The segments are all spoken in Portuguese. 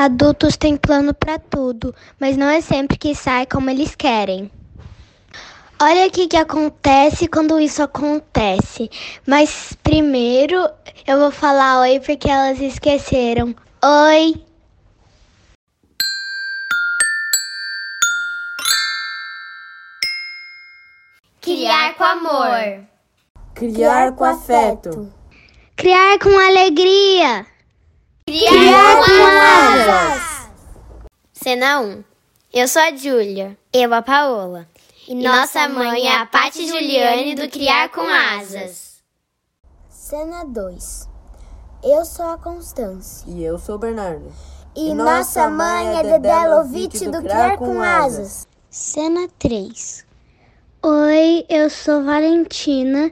Adultos têm plano para tudo, mas não é sempre que sai como eles querem. Olha o que, que acontece quando isso acontece. Mas primeiro eu vou falar oi porque elas esqueceram. Oi! Criar com amor. Criar com afeto. Criar com alegria. Criar, com asas. Cena 1. Eu sou a Júlia. Eu a Paola. E, e nossa mãe é a Paty Juliane do Criar com Asas. Cena 2. Eu sou a Constância. E eu sou o Bernardo. E, e nossa mãe é Dedé Lovitch do Criar com Asas. Cena 3. Oi, eu sou Valentina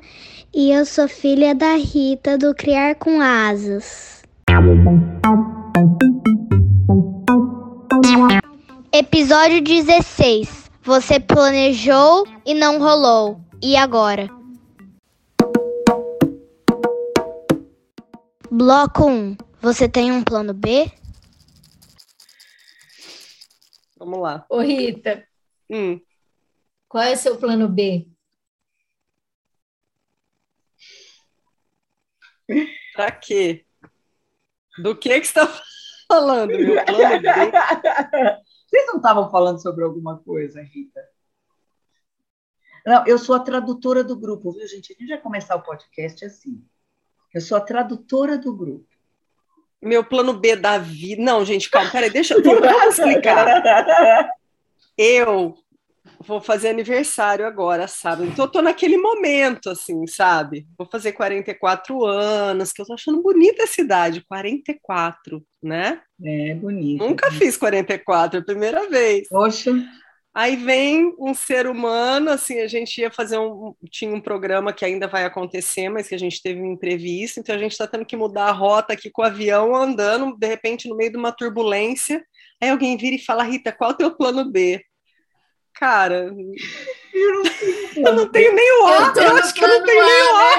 e eu sou filha da Rita do Criar com Asas. Episódio 16. Você planejou e não rolou. E agora? Bloco 1. Você tem um plano B? Vamos lá. Ô, Rita. Hum. Qual é o seu plano B? Pra quê? Do que, que você está falando, meu plano B? Vocês não estavam falando sobre alguma coisa, Rita? Não, eu sou a tradutora do grupo, viu, gente? A gente vai começar o podcast assim. Eu sou a tradutora do grupo. Meu plano B da vida. Não, gente, calma, peraí, deixa eu explicar. Eu vou fazer aniversário agora, sabe? Então eu tô naquele momento, assim, sabe? Vou fazer 44 anos, que eu tô achando bonita essa idade, 44, né? É, bonito. Nunca fiz 44, é a primeira vez. Poxa. Aí vem um ser humano, assim, a gente ia fazer um. Tinha um programa que ainda vai acontecer, mas que a gente teve um imprevisto, então a gente está tendo que mudar a rota aqui com o avião andando, de repente, no meio de uma turbulência. Aí alguém vira e fala, Rita, qual é o teu plano B? Cara, eu não, eu não tenho nem o A, eu, eu acho que eu não tenho nem o A.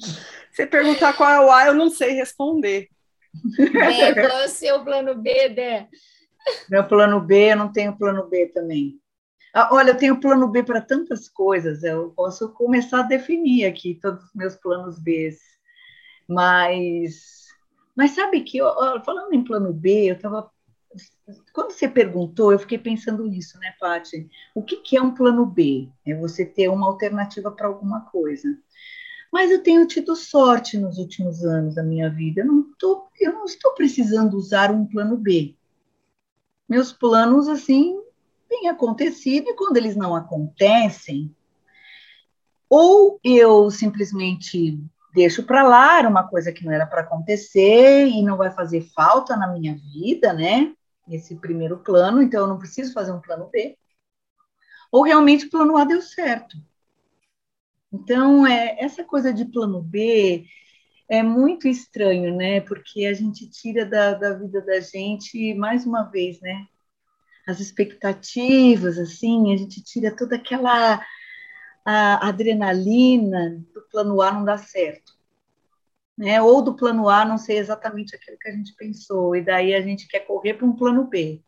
Você perguntar qual é o A, eu não sei responder. É, qual é o seu plano B, Dé? Meu plano B, eu não tenho plano B também. Ah, olha, eu tenho plano B para tantas coisas, eu posso começar a definir aqui todos os meus planos B. Mas, mas sabe que, falando em plano B, eu estava quando você perguntou, eu fiquei pensando nisso, né, Paty? O que, que é um plano B? É você ter uma alternativa para alguma coisa. Mas eu tenho tido sorte nos últimos anos da minha vida. Eu não, tô, eu não estou precisando usar um plano B. Meus planos, assim, têm acontecido, e quando eles não acontecem, ou eu simplesmente deixo para lá, uma coisa que não era para acontecer e não vai fazer falta na minha vida, né? Esse primeiro plano, então eu não preciso fazer um plano B. Ou realmente o plano A deu certo. Então, é, essa coisa de plano B é muito estranho, né? Porque a gente tira da, da vida da gente, mais uma vez, né? As expectativas, assim, a gente tira toda aquela adrenalina do plano A não dá certo né? Ou do plano A não ser exatamente aquilo que a gente pensou, e daí a gente quer correr para um plano B.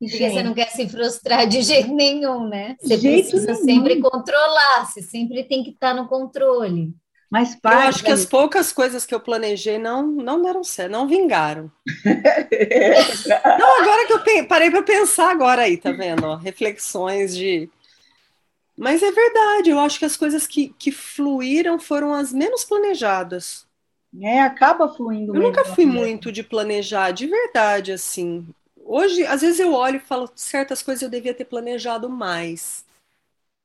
E, Porque gente, você não quer se frustrar de jeito nenhum, né? Você precisa nenhum. sempre controlar, você sempre tem que estar no controle. Mas eu acho que as poucas coisas que eu planejei não não deram certo, não vingaram. não, agora que eu parei para pensar agora aí, tá vendo? reflexões de mas é verdade, eu acho que as coisas que, que fluíram foram as menos planejadas. É, acaba fluindo. Eu nunca fui muito de planejar, de verdade, assim. Hoje, às vezes eu olho e falo, certas coisas eu devia ter planejado mais.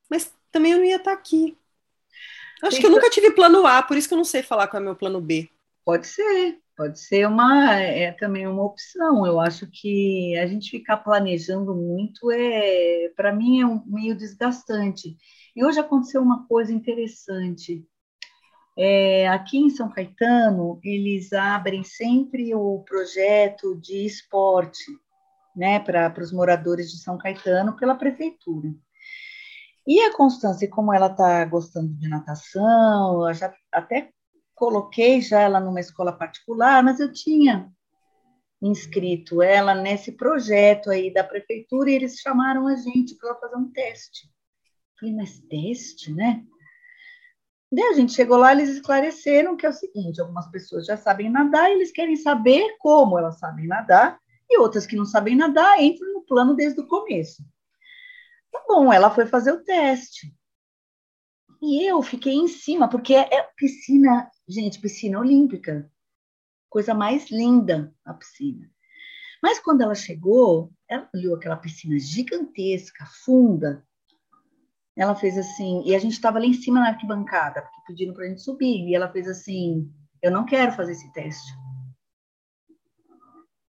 Mas também eu não ia estar aqui. Acho que eu nunca tive plano A, por isso que eu não sei falar qual é meu plano B. Pode ser, pode ser uma é também uma opção. Eu acho que a gente ficar planejando muito é, para mim, é um meio desgastante. E hoje aconteceu uma coisa interessante. É, aqui em São Caetano, eles abrem sempre o projeto de esporte né, para os moradores de São Caetano pela prefeitura. E a Constância, como ela está gostando de natação, já até coloquei já ela numa escola particular, mas eu tinha inscrito ela nesse projeto aí da prefeitura e eles chamaram a gente para fazer um teste. Falei, mas teste, né? Daí a gente chegou lá, eles esclareceram que é o seguinte: algumas pessoas já sabem nadar, eles querem saber como elas sabem nadar, e outras que não sabem nadar entram no plano desde o começo. Tá bom, ela foi fazer o teste. E eu fiquei em cima, porque é piscina, gente, piscina olímpica. Coisa mais linda a piscina. Mas quando ela chegou, ela olhou aquela piscina gigantesca, funda, ela fez assim, e a gente estava lá em cima na arquibancada, porque pediram para a gente subir, e ela fez assim: Eu não quero fazer esse teste.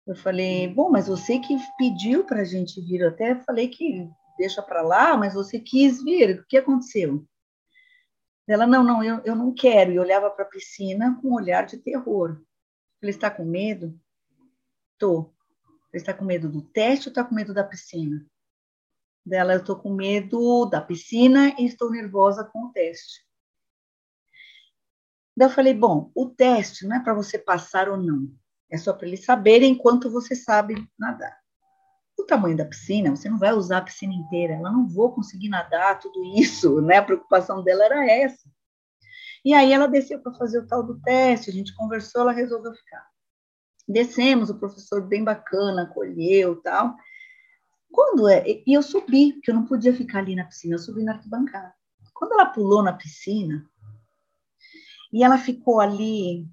Eu falei: Bom, mas você que pediu para a gente vir, eu até falei que deixa para lá, mas você quis vir, o que aconteceu? Ela: Não, não, eu, eu não quero. E olhava para a piscina com um olhar de terror. Falei: Está com medo? Tô. Você está com medo do teste ou está com medo da piscina? dela, eu estou com medo da piscina e estou nervosa com o teste. Daí eu falei, bom, o teste não é para você passar ou não, é só para eles saberem quanto você sabe nadar. O tamanho da piscina, você não vai usar a piscina inteira, ela não vou conseguir nadar, tudo isso, né? A preocupação dela era essa. E aí ela desceu para fazer o tal do teste, a gente conversou, ela resolveu ficar. Descemos, o professor bem bacana, acolheu tal. Quando é, e eu subi, porque eu não podia ficar ali na piscina, eu subi na arquibancada. Quando ela pulou na piscina, e ela ficou ali,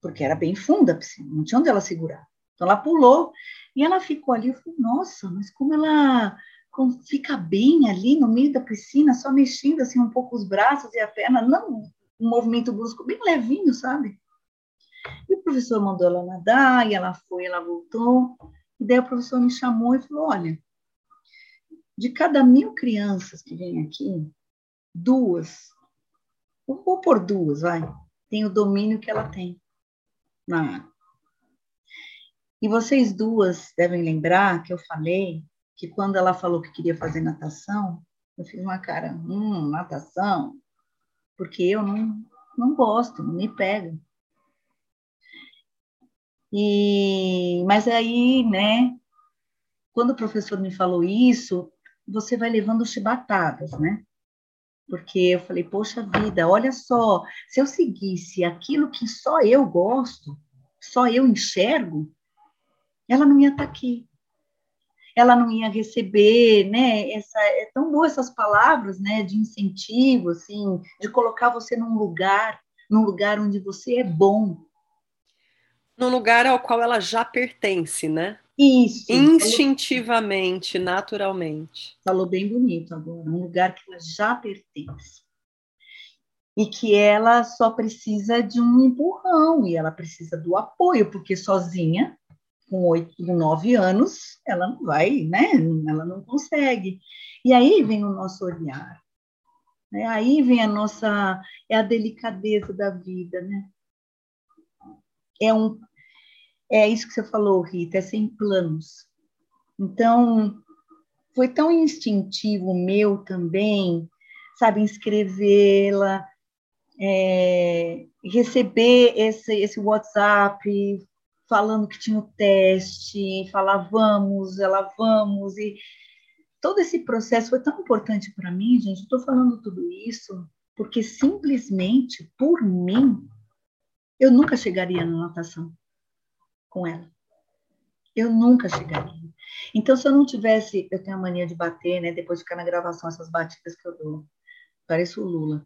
porque era bem funda a piscina, não tinha onde ela segurar. Então ela pulou e ela ficou ali. Eu falei, nossa, mas como ela como fica bem ali no meio da piscina, só mexendo assim um pouco os braços e a perna, não um movimento brusco, bem levinho, sabe? E o professor mandou ela nadar, e ela foi, ela voltou. E daí o professor me chamou e falou: Olha, de cada mil crianças que vêm aqui, duas, vou por duas, vai, tem o domínio que ela tem na água. E vocês duas devem lembrar que eu falei que quando ela falou que queria fazer natação, eu fiz uma cara, hum, natação, porque eu não, não gosto, não me pega. E, mas aí, né, quando o professor me falou isso, você vai levando chibatadas, né? Porque eu falei, poxa vida, olha só, se eu seguisse aquilo que só eu gosto, só eu enxergo, ela não ia estar tá aqui. Ela não ia receber, né? Essa, é tão boa essas palavras, né? De incentivo, assim, de colocar você num lugar, num lugar onde você é bom. Num lugar ao qual ela já pertence, né? Isso. Instintivamente, falou, naturalmente. Falou bem bonito agora, um lugar que ela já pertence. E que ela só precisa de um empurrão, e ela precisa do apoio, porque sozinha, com oito, com nove anos, ela não vai, né? Ela não consegue. E aí vem o nosso olhar. Né? Aí vem a nossa, é a delicadeza da vida, né? É um é isso que você falou, Rita, é sem planos. Então, foi tão instintivo meu também, sabe, inscrevê-la, é, receber esse, esse WhatsApp falando que tinha o teste, falar vamos, ela vamos, e todo esse processo foi tão importante para mim, gente. Estou falando tudo isso porque simplesmente por mim eu nunca chegaria na natação com ela. Eu nunca chegaria. Então, se eu não tivesse, eu tenho a mania de bater, né? Depois de ficar na gravação, essas batidas que eu dou. Pareço o Lula.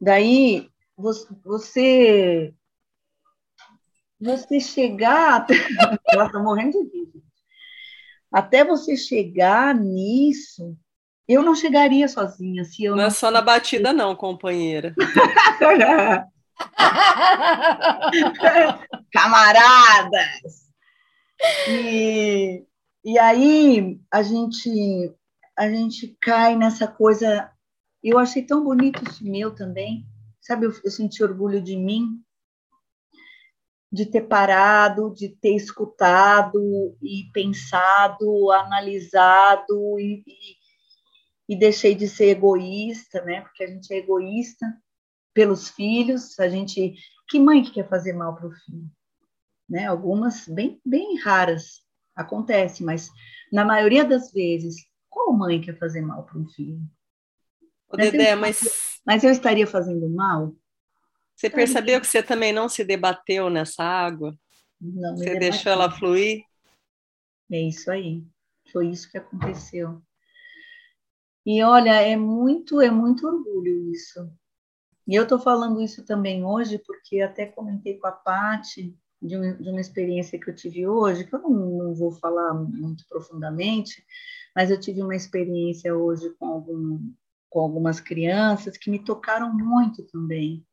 Daí, você. Você chegar. Ela está morrendo de rir. Até você chegar nisso, eu não chegaria sozinha. Se eu não, não é só na batida, não, companheira. Camaradas! E, e aí a gente, a gente cai nessa coisa. Eu achei tão bonito esse meu também. Sabe, eu, eu senti orgulho de mim, de ter parado, de ter escutado e pensado, analisado e, e, e deixei de ser egoísta, né? Porque a gente é egoísta pelos filhos, a gente, que mãe que quer fazer mal para o filho? né? Algumas bem, bem raras acontece, mas na maioria das vezes, qual mãe quer fazer mal para um filho? Ô, Dedé, mas... mas eu estaria fazendo mal? Você percebeu que você também não se debateu nessa água? Não, você deixou ela fluir? É isso aí. Foi isso que aconteceu. E olha, é muito, é muito orgulho isso. E eu estou falando isso também hoje porque até comentei com a Paty de, um, de, uma experiência que eu tive hoje, que eu não, não, vou falar muito profundamente, mas eu tive uma experiência hoje com, algum, com algumas crianças que me tocaram muito também,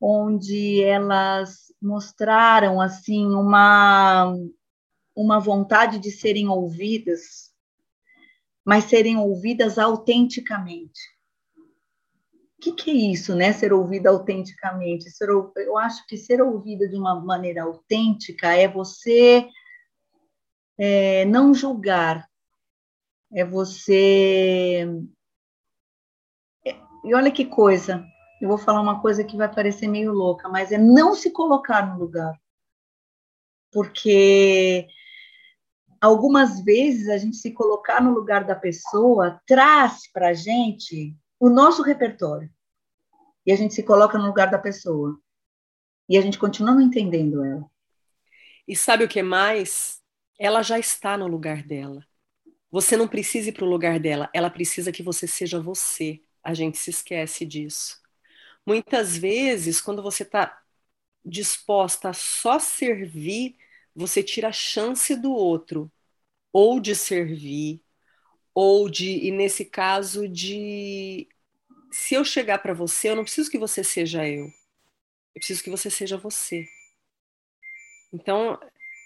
onde elas mostraram assim uma uma vontade de serem ouvidas, mas serem ouvidas autenticamente. O que, que, é isso, né? Ser ouvida autenticamente. Ser, eu acho que ser ouvida de uma maneira autêntica é você é, não julgar, é você. É, e olha que coisa, eu vou falar uma coisa que vai parecer meio louca, mas é não se colocar no lugar. Porque algumas vezes a gente se colocar no lugar da pessoa traz para a gente o nosso repertório. E a gente se coloca no lugar da pessoa. E a gente continua não entendendo ela. E sabe o que mais? Ela já está no lugar dela. Você não precisa ir para o lugar dela, ela precisa que você seja você. A gente se esquece disso. Muitas vezes, quando você está disposta a só servir, você tira a chance do outro ou de servir, ou de, e nesse caso, de se eu chegar para você, eu não preciso que você seja eu. Eu preciso que você seja você. Então,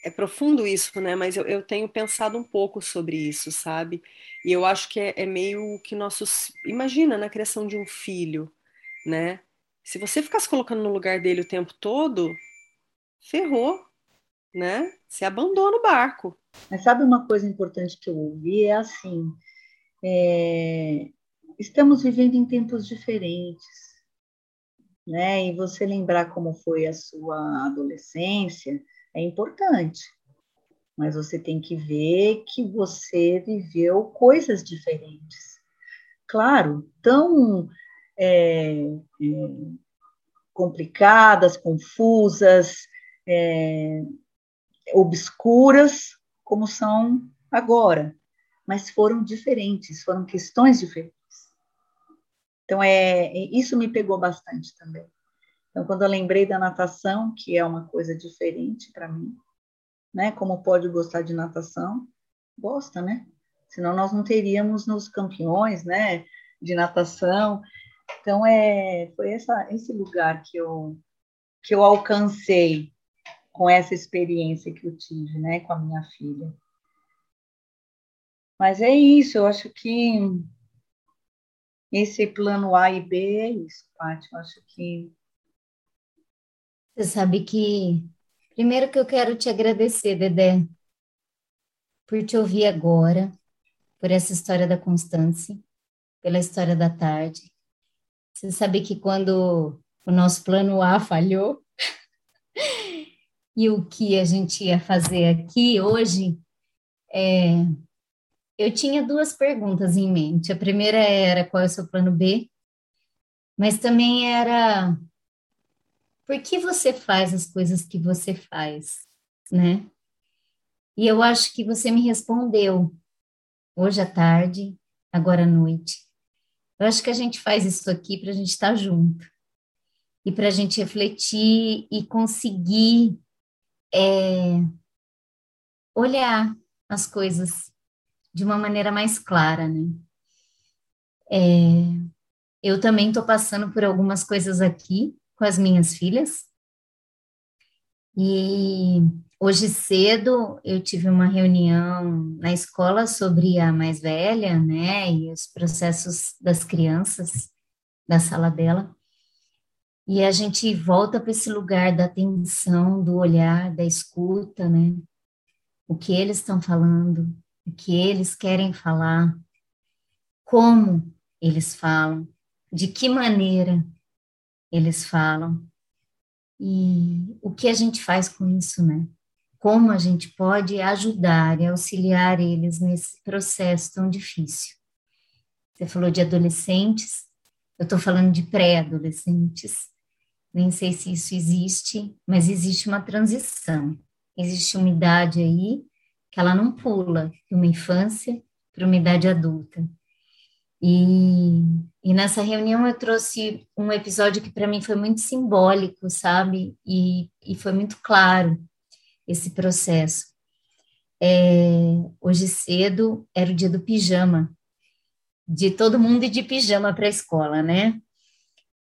é profundo isso, né? Mas eu, eu tenho pensado um pouco sobre isso, sabe? E eu acho que é, é meio que nossos. Imagina na criação de um filho, né? Se você ficar se colocando no lugar dele o tempo todo, ferrou, né? Você abandona o barco. Mas sabe uma coisa importante que eu ouvi? É assim: é, estamos vivendo em tempos diferentes, né? E você lembrar como foi a sua adolescência é importante, mas você tem que ver que você viveu coisas diferentes. Claro, tão é, é, complicadas, confusas, é, obscuras, como são agora, mas foram diferentes, foram questões diferentes. Então, é, isso me pegou bastante também. Então, quando eu lembrei da natação, que é uma coisa diferente para mim, né? Como pode gostar de natação? Gosta, né? Senão nós não teríamos nos campeões, né? De natação. Então, é, foi essa, esse lugar que eu, que eu alcancei com essa experiência que eu tive, né? Com a minha filha. Mas é isso, eu acho que esse plano A e B é isso, Paty. Eu acho que. Você sabe que. Primeiro que eu quero te agradecer, Dedé, por te ouvir agora, por essa história da Constância, pela história da tarde. Você sabe que quando o nosso plano A falhou, e o que a gente ia fazer aqui hoje, é, eu tinha duas perguntas em mente. A primeira era qual é o seu plano B, mas também era por que você faz as coisas que você faz, né? E eu acho que você me respondeu hoje à tarde, agora à noite. Eu acho que a gente faz isso aqui para a gente estar junto e para a gente refletir e conseguir é, olhar as coisas de uma maneira mais clara, né? É, eu também estou passando por algumas coisas aqui com as minhas filhas. E hoje cedo eu tive uma reunião na escola sobre a mais velha, né, e os processos das crianças da sala dela. E a gente volta para esse lugar da atenção, do olhar, da escuta, né? O que eles estão falando, o que eles querem falar, como eles falam, de que maneira eles falam. E o que a gente faz com isso, né? Como a gente pode ajudar e auxiliar eles nesse processo tão difícil. Você falou de adolescentes, eu estou falando de pré-adolescentes. Nem sei se isso existe, mas existe uma transição. Existe uma idade aí que ela não pula de uma infância para uma idade adulta. E, e nessa reunião eu trouxe um episódio que para mim foi muito simbólico, sabe? E, e foi muito claro esse processo. É, hoje cedo era o dia do pijama, de todo mundo ir de pijama para a escola, né?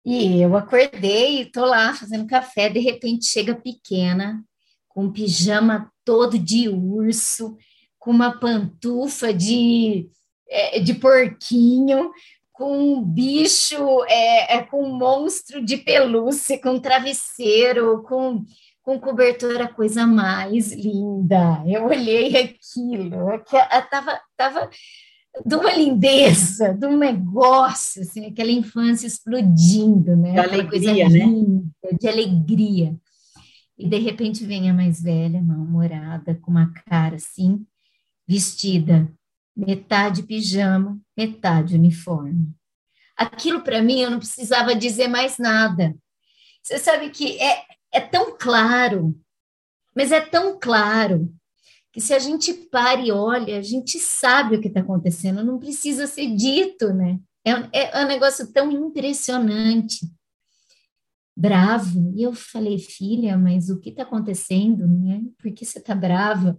E eu acordei e tô lá fazendo café, de repente chega pequena, com um pijama todo de urso, com uma pantufa de, é, de porquinho, com um bicho, é, é, com um monstro de pelúcia, com um travesseiro, com, com cobertor, a coisa mais linda. Eu olhei aquilo, estava tava de uma lindeza, de um negócio, assim, aquela infância explodindo, né? De aquela alegria, coisa né? linda, de alegria. E de repente vem a mais velha, mal-humorada, com uma cara assim, vestida, metade pijama, metade uniforme. Aquilo para mim eu não precisava dizer mais nada. Você sabe que é, é tão claro, mas é tão claro que se a gente para e olha, a gente sabe o que está acontecendo, não precisa ser dito, né? É, é um negócio tão impressionante bravo. E eu falei, filha, mas o que está acontecendo, né? Por que você está brava?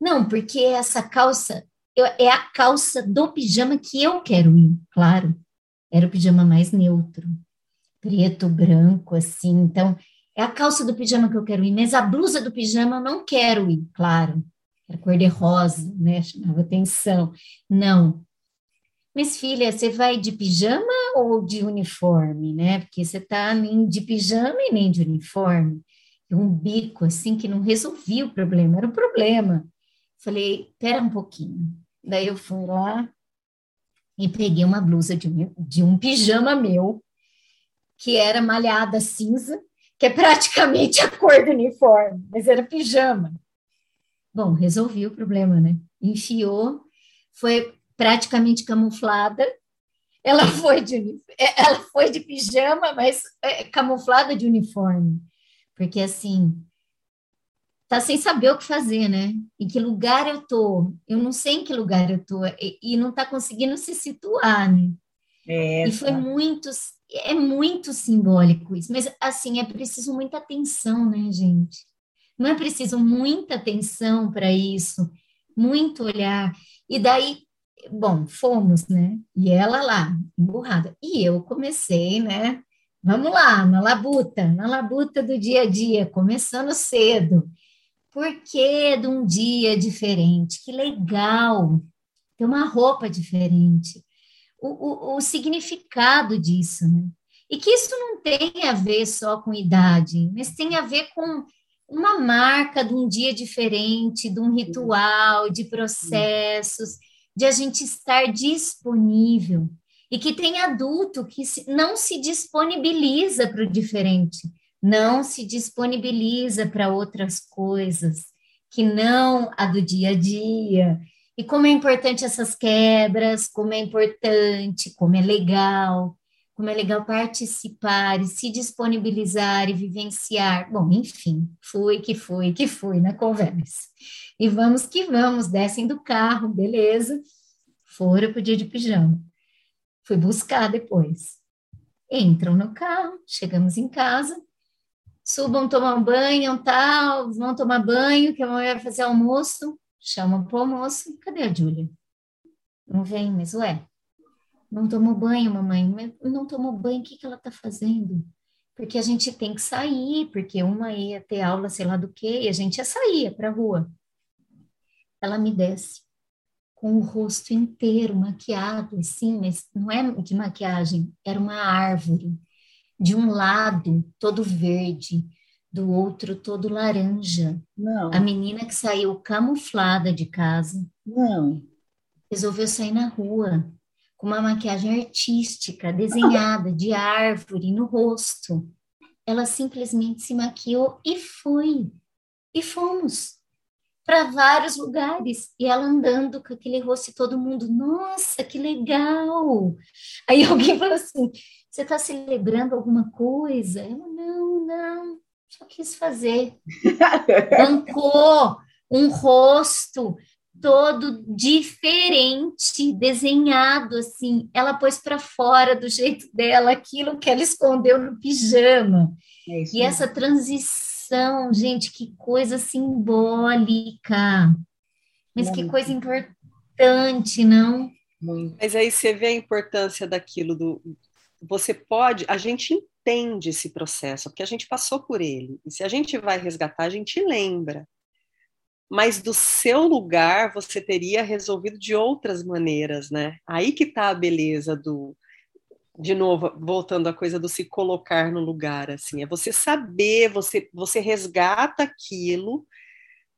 Não, porque essa calça eu, é a calça do pijama que eu quero ir, claro. Era o pijama mais neutro, preto, branco, assim. Então, é a calça do pijama que eu quero ir, mas a blusa do pijama eu não quero ir, claro. Era cor de rosa, né? Chamava atenção. Não, mas, filha, você vai de pijama ou de uniforme, né? Porque você tá nem de pijama e nem de uniforme. E um bico, assim, que não resolvia o problema, era o problema. Falei, pera um pouquinho. Daí eu fui lá e peguei uma blusa de um, de um pijama meu, que era malhada cinza, que é praticamente a cor do uniforme, mas era pijama. Bom, resolvi o problema, né? Enfiou, foi praticamente camuflada. Ela foi de, ela foi de pijama, mas é, camuflada de uniforme. Porque, assim, tá sem saber o que fazer, né? Em que lugar eu tô? Eu não sei em que lugar eu tô. E, e não tá conseguindo se situar, né? É e foi muito, é muito simbólico isso. Mas, assim, é preciso muita atenção, né, gente? Não é preciso muita atenção para isso, muito olhar. E daí, Bom, fomos, né? E ela lá, emburrada. E eu comecei, né? Vamos lá, na labuta, na labuta do dia a dia, começando cedo. Por que de um dia diferente? Que legal! Ter uma roupa diferente. O, o, o significado disso, né? E que isso não tem a ver só com idade, mas tem a ver com uma marca de um dia diferente, de um ritual, de processos de a gente estar disponível e que tem adulto que não se disponibiliza para o diferente, não se disponibiliza para outras coisas que não a do dia a dia. E como é importante essas quebras, como é importante, como é legal, como é legal participar e se disponibilizar e vivenciar. Bom, enfim, foi que foi que foi na conversa. E vamos que vamos, descem do carro, beleza. Foram pro dia de pijama. Fui buscar depois. Entram no carro, chegamos em casa, subam tomar um banho, tal, vão tomar banho, que a mãe vai fazer almoço, chamam pro almoço. Cadê a Júlia? Não vem, mas ué, não tomou banho, mamãe. Não tomou banho, o que, que ela tá fazendo? Porque a gente tem que sair, porque uma ia ter aula, sei lá do que, e a gente ia sair para rua ela me desce com o rosto inteiro maquiado, assim, mas não é de maquiagem, era uma árvore. De um lado, todo verde, do outro, todo laranja. Não. A menina que saiu camuflada de casa. Não. Resolveu sair na rua com uma maquiagem artística, desenhada de árvore no rosto. ela simplesmente se maquiou e foi. E fomos para vários lugares. E ela andando com aquele rosto e todo mundo, nossa, que legal! Aí alguém falou assim: você está celebrando alguma coisa? Eu, não, não, só quis fazer. Bancou um rosto todo diferente, desenhado assim. Ela pôs para fora do jeito dela aquilo que ela escondeu no pijama. É e essa transição, gente, que coisa simbólica. Mas Muito. que coisa importante, não? Muito. Mas aí você vê a importância daquilo do você pode, a gente entende esse processo, porque a gente passou por ele. E se a gente vai resgatar, a gente lembra mas do seu lugar você teria resolvido de outras maneiras, né? Aí que está a beleza do, de novo, voltando à coisa do se colocar no lugar, assim, é você saber, você, você resgata aquilo,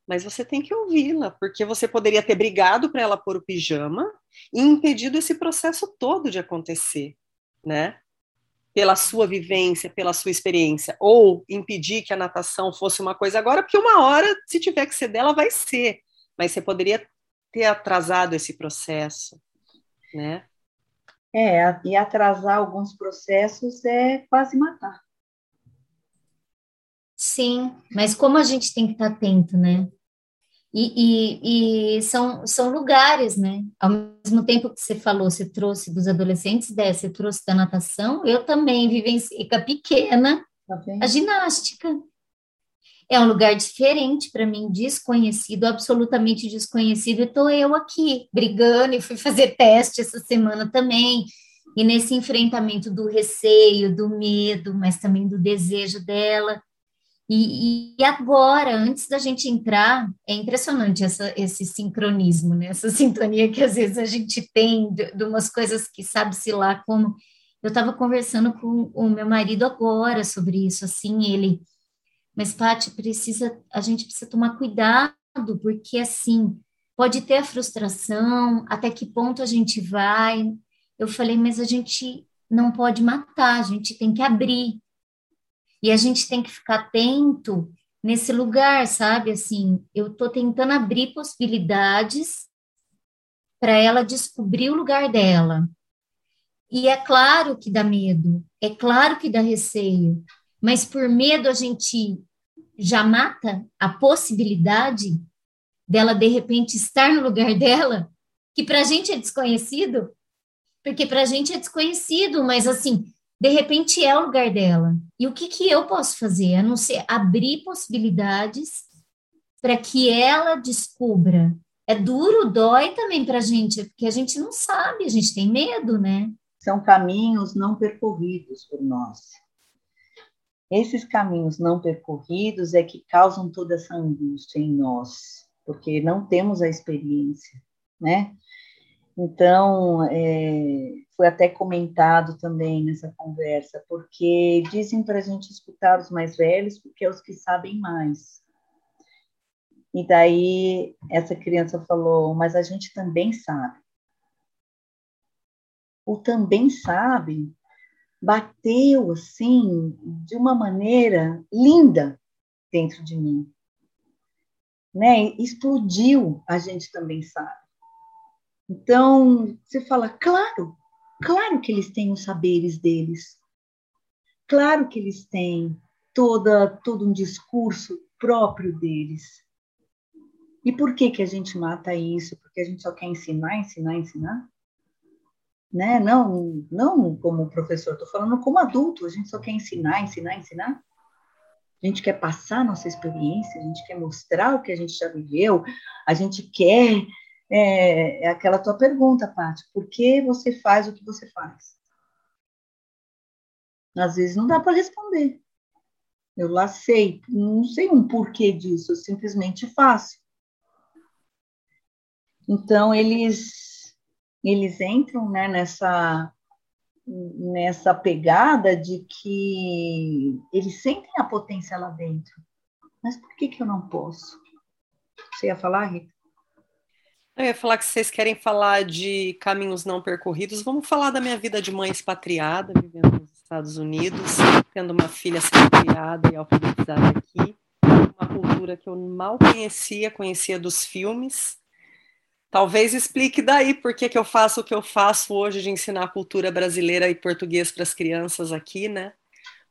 mas você tem que ouvi-la, porque você poderia ter brigado para ela pôr o pijama e impedido esse processo todo de acontecer, né? Pela sua vivência, pela sua experiência, ou impedir que a natação fosse uma coisa agora, porque uma hora, se tiver que ser dela, vai ser. Mas você poderia ter atrasado esse processo, né? É, e atrasar alguns processos é quase matar. Sim, mas como a gente tem que estar atento, né? E, e, e, são, são lugares, né? Ao mesmo tempo que você falou, você trouxe dos adolescentes, dessa, você trouxe da natação, eu também vivenciei com a pequena tá a ginástica. É um lugar diferente para mim, desconhecido, absolutamente desconhecido, e estou eu aqui brigando e fui fazer teste essa semana também. E nesse enfrentamento do receio, do medo, mas também do desejo dela. E, e, agora, antes da gente entrar, é impressionante essa, esse sincronismo, né? essa sintonia que às vezes a gente tem de, de umas coisas que sabe-se lá como. Eu estava conversando com o meu marido agora sobre isso, assim, ele. Mas, Paty, precisa, a gente precisa tomar cuidado, porque assim, pode ter a frustração, até que ponto a gente vai. Eu falei, mas a gente não pode matar, a gente tem que abrir e a gente tem que ficar atento nesse lugar, sabe? Assim, eu estou tentando abrir possibilidades para ela descobrir o lugar dela. E é claro que dá medo, é claro que dá receio, mas por medo a gente já mata a possibilidade dela de repente estar no lugar dela, que para a gente é desconhecido, porque para a gente é desconhecido, mas assim, de repente é o lugar dela. E o que, que eu posso fazer? A não ser abrir possibilidades para que ela descubra. É duro, dói também para a gente, porque a gente não sabe, a gente tem medo, né? São caminhos não percorridos por nós. Esses caminhos não percorridos é que causam toda essa angústia em nós, porque não temos a experiência, né? Então, é, foi até comentado também nessa conversa, porque dizem para a gente escutar os mais velhos, porque é os que sabem mais. E daí essa criança falou, mas a gente também sabe. O também sabe bateu assim de uma maneira linda dentro de mim. Né? Explodiu, a gente também sabe. Então, você fala, claro, claro que eles têm os saberes deles. Claro que eles têm toda todo um discurso próprio deles. E por que que a gente mata isso? Porque a gente só quer ensinar, ensinar, ensinar? Né? Não, não como professor, estou falando como adulto, a gente só quer ensinar, ensinar, ensinar. A gente quer passar nossa experiência, a gente quer mostrar o que a gente já viveu, a gente quer é, é aquela tua pergunta, Paty, por que você faz o que você faz? Às vezes não dá para responder. Eu lá sei, não sei um porquê disso, eu simplesmente faço. Então eles eles entram né, nessa nessa pegada de que eles sentem a potência lá dentro. Mas por que que eu não posso? Você ia falar, Rita? Eu ia falar que vocês querem falar de caminhos não percorridos. Vamos falar da minha vida de mãe expatriada, vivendo nos Estados Unidos, tendo uma filha sendo criada e alfabetizada aqui, uma cultura que eu mal conhecia, conhecia dos filmes. Talvez explique daí por que, que eu faço o que eu faço hoje de ensinar cultura brasileira e português para as crianças aqui, né?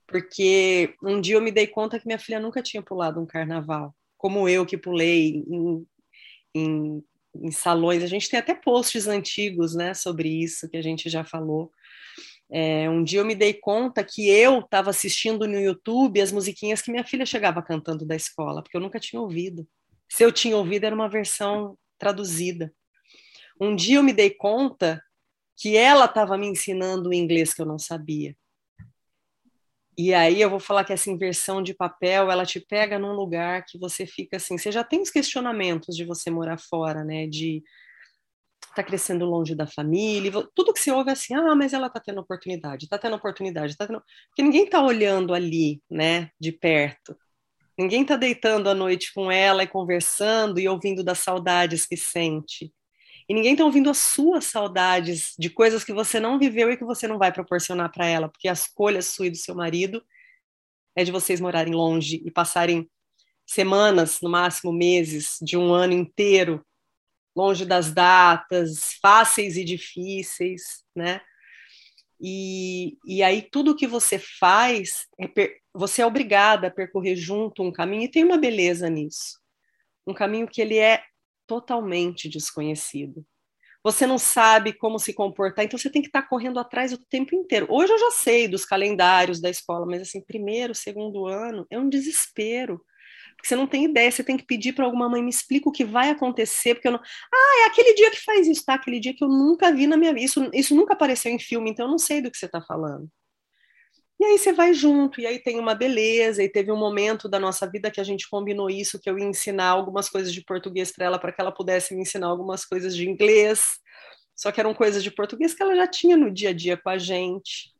Porque um dia eu me dei conta que minha filha nunca tinha pulado um carnaval, como eu que pulei em, em, em salões. A gente tem até posts antigos, né, sobre isso que a gente já falou. É, um dia eu me dei conta que eu estava assistindo no YouTube as musiquinhas que minha filha chegava cantando da escola, porque eu nunca tinha ouvido. Se eu tinha ouvido, era uma versão traduzida. Um dia eu me dei conta que ela estava me ensinando o inglês que eu não sabia. E aí eu vou falar que essa inversão de papel, ela te pega num lugar que você fica assim, você já tem os questionamentos de você morar fora, né, de está crescendo longe da família, tudo que você ouve é assim, ah, mas ela está tendo oportunidade, está tendo oportunidade, está tendo... Porque ninguém está olhando ali, né, de perto. Ninguém está deitando à noite com ela e conversando e ouvindo das saudades que sente. E ninguém está ouvindo as suas saudades de coisas que você não viveu e que você não vai proporcionar para ela, porque a escolha sua e do seu marido é de vocês morarem longe e passarem semanas, no máximo meses, de um ano inteiro longe das datas, fáceis e difíceis, né? E, e aí tudo que você faz, é per, você é obrigada a percorrer junto um caminho, e tem uma beleza nisso. Um caminho que ele é totalmente desconhecido. Você não sabe como se comportar, então você tem que estar correndo atrás o tempo inteiro. Hoje eu já sei dos calendários da escola, mas assim, primeiro, segundo ano, é um desespero porque você não tem ideia, você tem que pedir para alguma mãe me explica o que vai acontecer, porque eu não. Ah, é aquele dia que faz isso, tá? Aquele dia que eu nunca vi na minha vida. Isso, isso nunca apareceu em filme, então eu não sei do que você está falando. E aí você vai junto, e aí tem uma beleza, e teve um momento da nossa vida que a gente combinou isso, que eu ia ensinar algumas coisas de português para ela, para que ela pudesse me ensinar algumas coisas de inglês. Só que eram coisas de português que ela já tinha no dia a dia com a gente.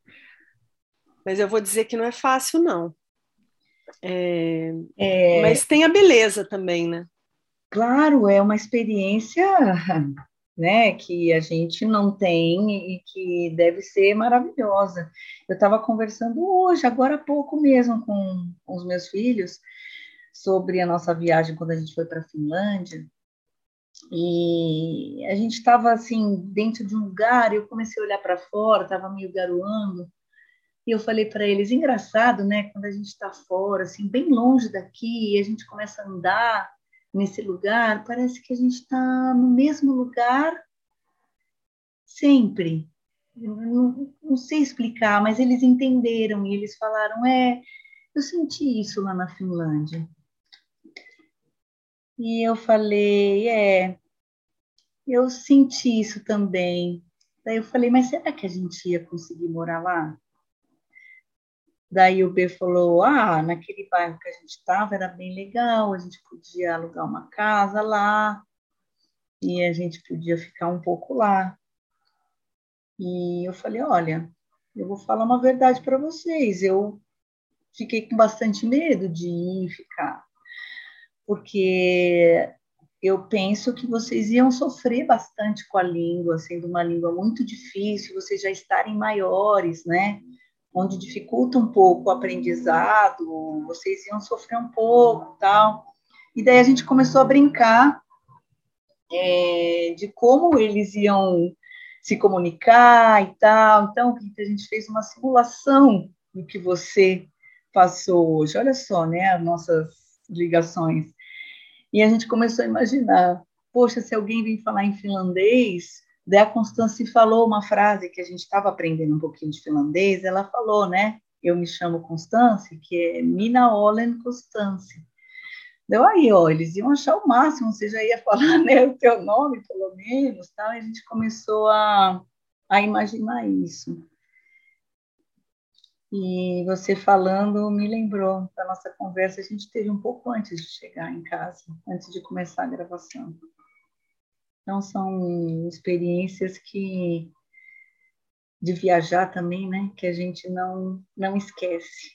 Mas eu vou dizer que não é fácil, não. É, é, mas tem a beleza também, né? Claro, é uma experiência né, que a gente não tem e que deve ser maravilhosa. Eu estava conversando hoje, agora há pouco mesmo, com, os meus filhos, sobre a nossa viagem quando a gente foi para a Finlândia. E a gente estava assim dentro de um lugar, eu comecei a olhar para fora, estava meio garoando, e eu falei para eles, engraçado, né? Quando a gente está fora, assim, bem longe daqui, e a gente começa a andar nesse lugar, parece que a gente está no mesmo lugar sempre. Não, não sei explicar, mas eles entenderam e eles falaram: é, eu senti isso lá na Finlândia. E eu falei: é, eu senti isso também. Daí eu falei: mas será que a gente ia conseguir morar lá? Daí o B falou: Ah, naquele bairro que a gente estava era bem legal, a gente podia alugar uma casa lá e a gente podia ficar um pouco lá. E eu falei: Olha, eu vou falar uma verdade para vocês. Eu fiquei com bastante medo de ir ficar, porque eu penso que vocês iam sofrer bastante com a língua, sendo uma língua muito difícil, vocês já estarem maiores, né? Onde dificulta um pouco o aprendizado, vocês iam sofrer um pouco, tal. E daí a gente começou a brincar é, de como eles iam se comunicar e tal. Então, a gente fez uma simulação do que você passou hoje. Olha só, né, as nossas ligações. E a gente começou a imaginar, poxa, se alguém vir falar em finlandês, Daí a Constance falou uma frase que a gente estava aprendendo um pouquinho de finlandês, ela falou, né? Eu me chamo Constance, que é Mina Olen Constance. Deu aí, ó, eles iam achar o máximo, você já ia falar né, o teu nome, pelo menos, tal, e a gente começou a, a imaginar isso. E você falando me lembrou da nossa conversa, a gente teve um pouco antes de chegar em casa, antes de começar a gravação. Então, são experiências que de viajar também, né, que a gente não, não esquece.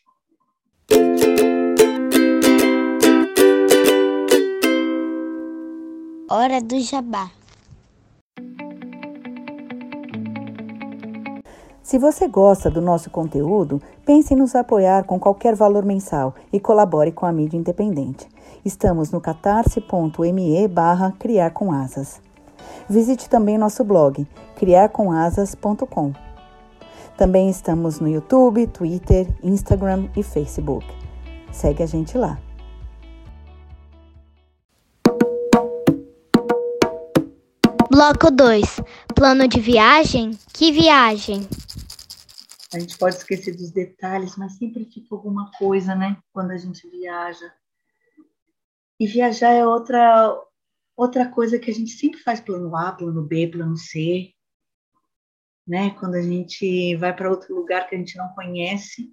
Hora do jabá. Se Se você gosta do nosso conteúdo, pense em nos apoiar com qualquer valor mensal e colabore com a mídia independente. Estamos no catarse.me barra criar com asas. Visite também nosso blog, criarcomasas.com. Também estamos no YouTube, Twitter, Instagram e Facebook. Segue a gente lá. Bloco 2. Plano de viagem? Que viagem? A gente pode esquecer dos detalhes, mas sempre fica alguma coisa, né? Quando a gente viaja. E viajar é outra outra coisa que a gente sempre faz plano A, plano B, plano C, né? Quando a gente vai para outro lugar que a gente não conhece.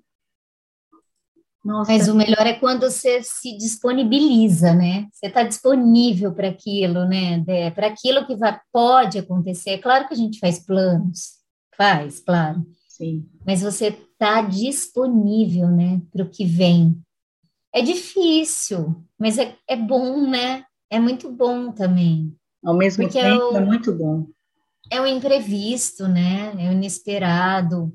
Nossa. Mas o melhor é quando você se disponibiliza, né? Você está disponível para aquilo, né? Para aquilo que vai, pode acontecer. É claro que a gente faz planos, faz, claro. Sim. Mas você está disponível, né? Para o que vem. É difícil, mas é, é bom, né? É muito bom também. Ao mesmo tempo, é, o, é muito bom. É o imprevisto, né? É o inesperado.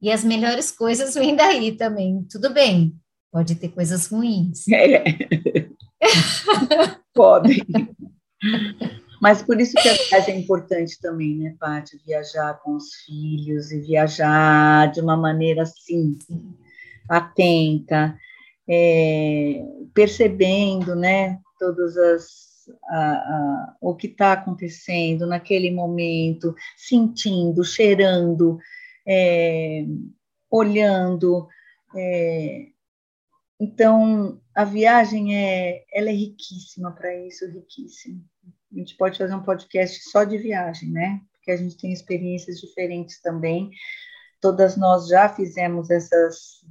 E as melhores coisas vêm daí também. Tudo bem, pode ter coisas ruins. É. pode. Mas por isso que a viagem é importante também, né, Paty? Viajar com os filhos e viajar de uma maneira assim, atenta, é, percebendo, né, todas as a, a, o que está acontecendo naquele momento, sentindo, cheirando, é, olhando. É, então, a viagem é, ela é riquíssima para isso, riquíssima. A gente pode fazer um podcast só de viagem, né? Porque a gente tem experiências diferentes também. Todas nós já fizemos essas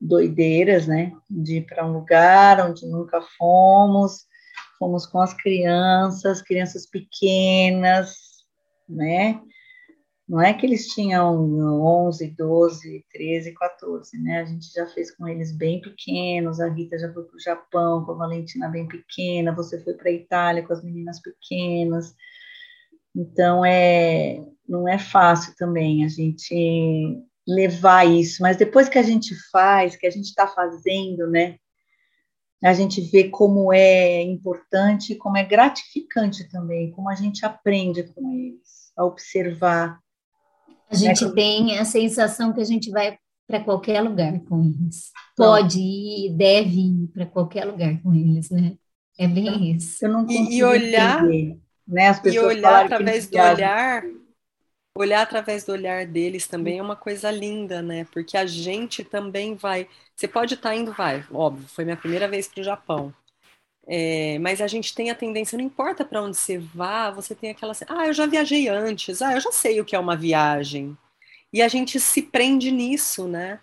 doideiras, né? De ir para um lugar onde nunca fomos, fomos com as crianças, crianças pequenas, né? Não é que eles tinham 11, 12, 13, 14, né? A gente já fez com eles bem pequenos. A Rita já foi para o Japão com a Valentina bem pequena. Você foi para a Itália com as meninas pequenas. Então, é, não é fácil também a gente levar isso. Mas depois que a gente faz, que a gente está fazendo, né? A gente vê como é importante, como é gratificante também, como a gente aprende com eles, a observar a gente é. tem a sensação que a gente vai para qualquer lugar com eles. Pode ir, deve ir para qualquer lugar com eles, né? É bem isso. Eu não e, e olhar, entender, né? As pessoas e olhar através do olhar, olhar através do olhar deles também é uma coisa linda, né? Porque a gente também vai. Você pode estar tá indo, vai, óbvio. Foi minha primeira vez para o Japão. É, mas a gente tem a tendência, não importa para onde você vá, você tem aquela ah, eu já viajei antes, ah, eu já sei o que é uma viagem. E a gente se prende nisso, né?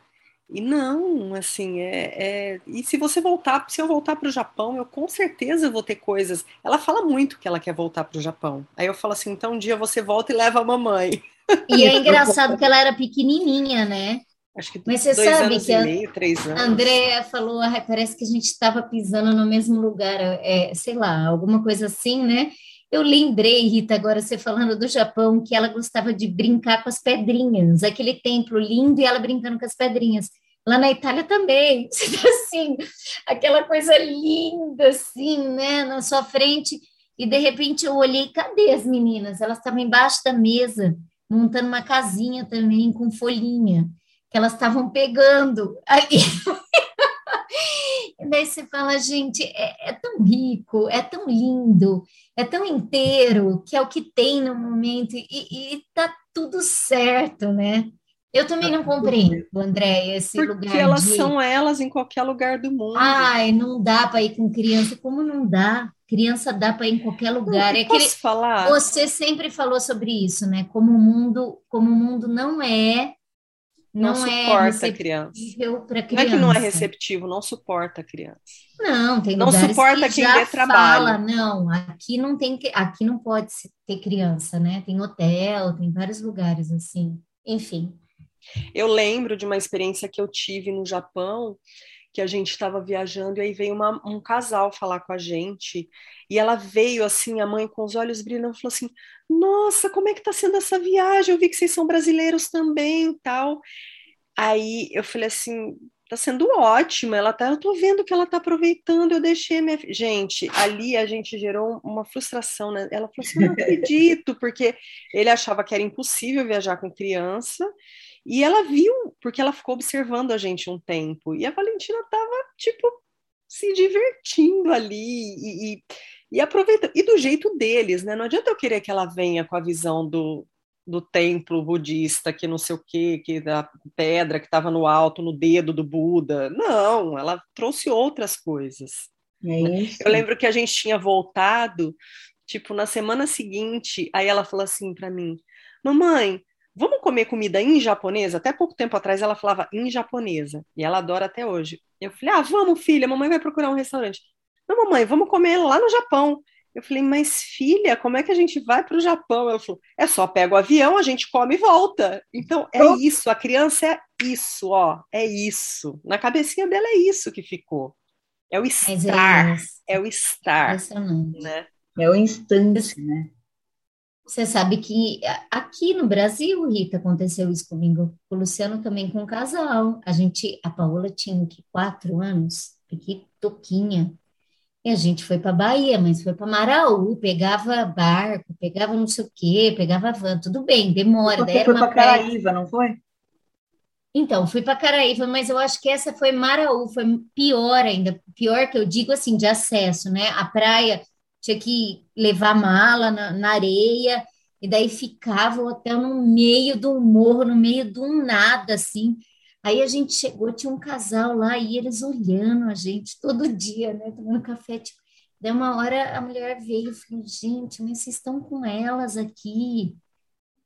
E não, assim, é, é... E se você voltar, se eu voltar para o Japão, eu com certeza vou ter coisas. Ela fala muito que ela quer voltar para o Japão. Aí eu falo assim, então um dia você volta e leva a mamãe. E é engraçado que ela era pequenininha, né? Acho que Mas você sabe que a meio, Andréa falou, ah, parece que a gente estava pisando no mesmo lugar, é, sei lá, alguma coisa assim, né? Eu lembrei, Rita, agora você falando do Japão, que ela gostava de brincar com as pedrinhas, aquele templo lindo e ela brincando com as pedrinhas. Lá na Itália também, assim, aquela coisa linda, assim, né, na sua frente. E de repente eu olhei, cadê as meninas? Elas estavam embaixo da mesa, montando uma casinha também com folhinha que elas estavam pegando ali. e daí você fala, gente, é, é, tão rico, é tão lindo, é tão inteiro, que é o que tem no momento, e, e tá tudo certo, né? Eu também não compreendo, André, esse Porque lugar. Porque elas de... são elas em qualquer lugar do mundo. Ai, não dá para ir com criança. Como não dá? Criança dá para ir em qualquer lugar. Não, é posso falar? Você sempre falou sobre isso, né? Como o mundo, como o mundo não é não, não é suporta é a criança. Não é que não é receptivo, não suporta a criança. Não, tem não suporta que quem já trabalho. Fala, não, aqui não tem aqui não pode ter criança, né? Tem hotel, tem vários lugares assim. Enfim. Eu lembro de uma experiência que eu tive no Japão, que a gente estava viajando, e aí veio uma, um casal falar com a gente, e ela veio assim, a mãe com os olhos brilhando, falou assim: Nossa, como é que está sendo essa viagem? Eu vi que vocês são brasileiros também tal. Aí eu falei assim: tá sendo ótima, ela tá, eu tô vendo que ela tá aproveitando, eu deixei minha gente, ali a gente gerou uma frustração, né? Ela falou assim, não acredito, porque ele achava que era impossível viajar com criança, e ela viu, porque ela ficou observando a gente um tempo, e a Valentina tava, tipo, se divertindo ali, e, e, e aproveitando, e do jeito deles, né? Não adianta eu querer que ela venha com a visão do, do templo budista, que não sei o quê, que da pedra que estava no alto, no dedo do Buda. Não, ela trouxe outras coisas. É eu lembro que a gente tinha voltado, tipo, na semana seguinte, aí ela falou assim para mim: Mamãe, vamos comer comida em japonesa? Até pouco tempo atrás ela falava em japonesa, e ela adora até hoje. Eu falei: Ah, vamos, filha, mamãe vai procurar um restaurante. Não, mamãe, vamos comer lá no Japão. Eu falei, mas filha, como é que a gente vai para o Japão? Ela falou, é só pega o avião, a gente come e volta. Então é oh. isso, a criança é isso, ó, é isso. Na cabecinha dela é isso que ficou. É o estar, é, é, o estar, né? É o instante, né? Você sabe que aqui no Brasil, Rita, aconteceu isso comigo, com o Luciano também com o casal. A gente, a Paola tinha que quatro anos, que toquinha. E a gente foi para Bahia, mas foi para Maraú, pegava barco, pegava não sei o quê, pegava van, tudo bem, demora. Você foi para Caraíva, não foi? Então, fui para Caraíva, mas eu acho que essa foi Maraú, foi pior ainda, pior que eu digo assim, de acesso, né? A praia tinha que levar mala na, na areia, e daí ficava o hotel no meio do morro, no meio do nada, assim. Aí a gente chegou, tinha um casal lá e eles olhando a gente todo dia, né? Tomando café. Tipo, daí uma hora a mulher veio e falou: gente, mas vocês estão com elas aqui,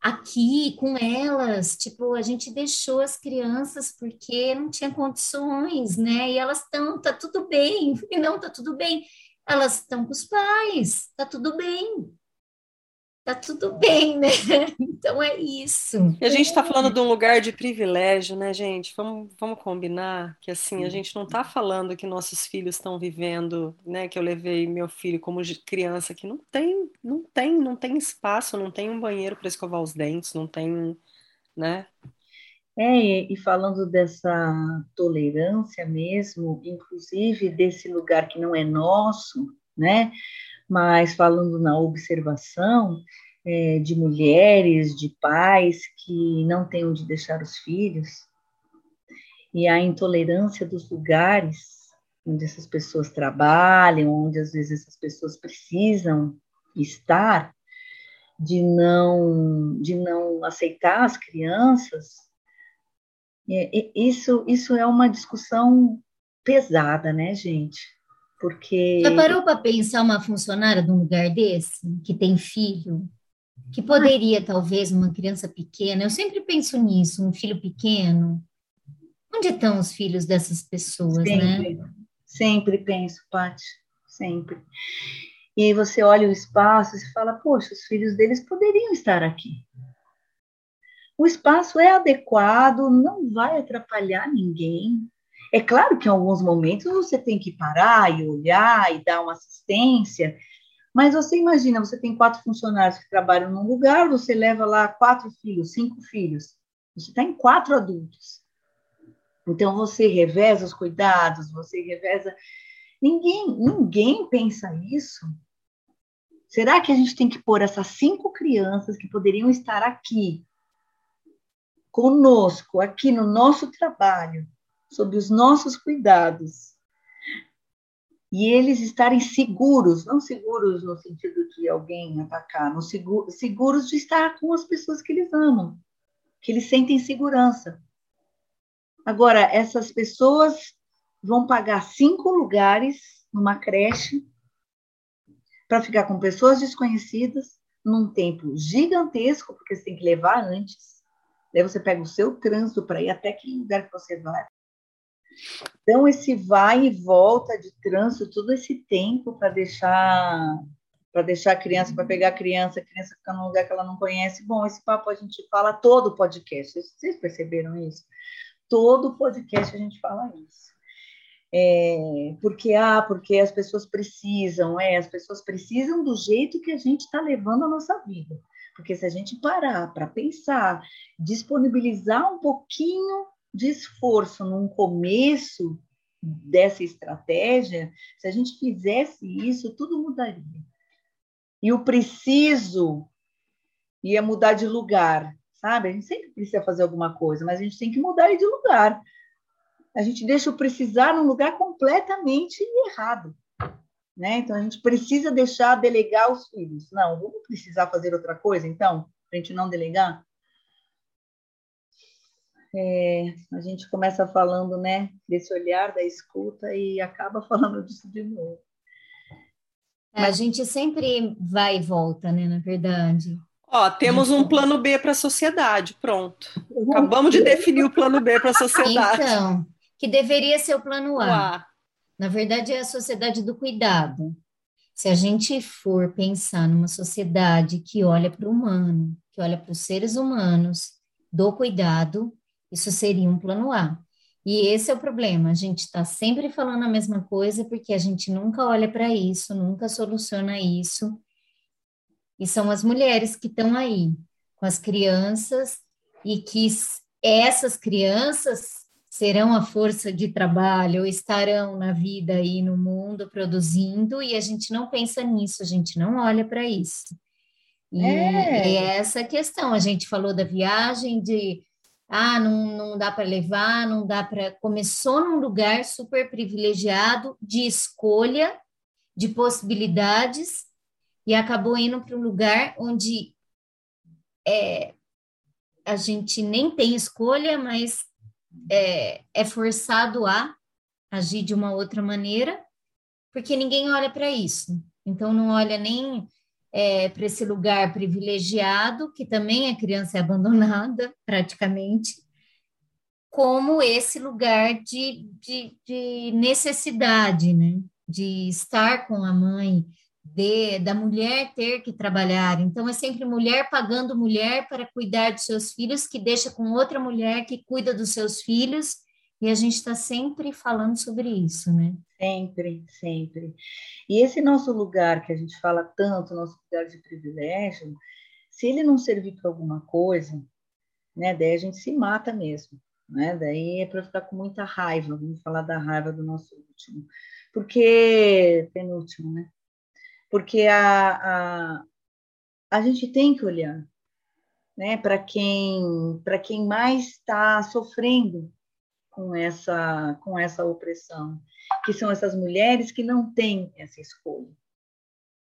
aqui com elas. Tipo, a gente deixou as crianças porque não tinha condições, né? E elas estão, tá tudo bem. E não, tá tudo bem. Elas estão com os pais, tá tudo bem tá tudo bem, né? Então é isso. E a gente está falando de um lugar de privilégio, né, gente? Vamos, vamos combinar que assim, a gente não está falando que nossos filhos estão vivendo, né? Que eu levei meu filho como criança que não tem, não tem, não tem espaço, não tem um banheiro para escovar os dentes, não tem, né? É, e falando dessa tolerância mesmo, inclusive desse lugar que não é nosso, né? mas falando na observação é, de mulheres, de pais que não têm onde deixar os filhos, e a intolerância dos lugares onde essas pessoas trabalham, onde às vezes essas pessoas precisam estar, de não, de não aceitar as crianças, isso, isso é uma discussão pesada, né, gente? Porque. Já parou para pensar uma funcionária de um lugar desse, que tem filho, que poderia, talvez, uma criança pequena, eu sempre penso nisso, um filho pequeno. Onde estão os filhos dessas pessoas, né? sempre, né? Sempre penso, Paty, sempre. E aí você olha o espaço e fala, poxa, os filhos deles poderiam estar aqui. O espaço é adequado, não vai atrapalhar ninguém, é claro que em alguns momentos você tem que parar e olhar e dar uma assistência, mas você imagina, você tem quatro funcionários que trabalham num lugar, você leva lá quatro filhos, cinco filhos, você está em quatro adultos. Então você reveza os cuidados, você reveza. Ninguém, ninguém pensa isso. Será que a gente tem que pôr essas cinco crianças que poderiam estar aqui conosco, aqui no nosso trabalho, sob os nossos cuidados. E eles estarem seguros, não seguros no sentido de alguém atacar, seguro, seguros de estar com as pessoas que eles amam, que eles sentem segurança. Agora, essas pessoas vão pagar cinco lugares numa creche para ficar com pessoas desconhecidas num tempo gigantesco, porque você tem que levar antes. Daí você pega o seu trânsito para ir até aquele lugar que você vai. Então, esse vai e volta de trânsito, todo esse tempo para deixar para deixar a criança, para pegar a criança, a criança ficar num lugar que ela não conhece. Bom, esse papo a gente fala todo podcast. Vocês perceberam isso? Todo podcast a gente fala isso. É, porque ah, porque as pessoas precisam, é, as pessoas precisam do jeito que a gente está levando a nossa vida. Porque se a gente parar para pensar, disponibilizar um pouquinho de esforço num começo dessa estratégia, se a gente fizesse isso, tudo mudaria. E o preciso ia mudar de lugar, sabe? A gente sempre precisa fazer alguma coisa, mas a gente tem que mudar de lugar. A gente deixa o precisar num lugar completamente errado. Né? Então a gente precisa deixar delegar os filhos. Não, vamos precisar fazer outra coisa, então, para a gente não delegar? É, a gente começa falando, né, desse olhar da escuta e acaba falando disso de novo. É, a gente sempre vai e volta, né, na verdade. Ó, temos um plano B para a sociedade, pronto. Acabamos de definir o plano B para a sociedade. Então, que deveria ser o plano A. Na verdade, é a sociedade do cuidado. Se a gente for pensar numa sociedade que olha para o humano, que olha para os seres humanos, do cuidado, isso seria um plano A. E esse é o problema, a gente está sempre falando a mesma coisa porque a gente nunca olha para isso, nunca soluciona isso. E são as mulheres que estão aí com as crianças e que essas crianças serão a força de trabalho, estarão na vida aí no mundo produzindo e a gente não pensa nisso, a gente não olha para isso. E é. é essa questão, a gente falou da viagem de ah, não, não dá para levar, não dá para. Começou num lugar super privilegiado de escolha, de possibilidades, e acabou indo para um lugar onde é, a gente nem tem escolha, mas é, é forçado a agir de uma outra maneira, porque ninguém olha para isso. Então, não olha nem é, para esse lugar privilegiado, que também a criança é abandonada, praticamente, como esse lugar de, de, de necessidade, né? De estar com a mãe, de, da mulher ter que trabalhar. Então, é sempre mulher pagando mulher para cuidar de seus filhos, que deixa com outra mulher que cuida dos seus filhos, e a gente está sempre falando sobre isso, né? Sempre, sempre. E esse nosso lugar que a gente fala tanto, nosso lugar de privilégio, se ele não servir para alguma coisa, né, daí a gente se mata mesmo, né? Daí é para ficar com muita raiva. Vamos falar da raiva do nosso último, porque penúltimo, né? Porque a, a, a gente tem que olhar, né, para quem quem mais está sofrendo com essa, com essa opressão, que são essas mulheres que não têm essa escolha.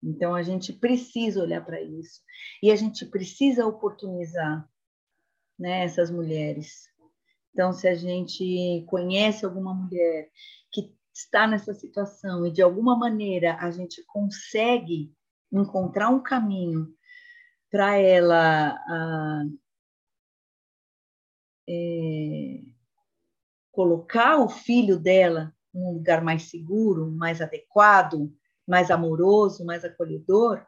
Então, a gente precisa olhar para isso. E a gente precisa oportunizar né, essas mulheres. Então, se a gente conhece alguma mulher que está nessa situação e, de alguma maneira, a gente consegue encontrar um caminho para ela. Ah, é, colocar o filho dela num lugar mais seguro, mais adequado, mais amoroso, mais acolhedor,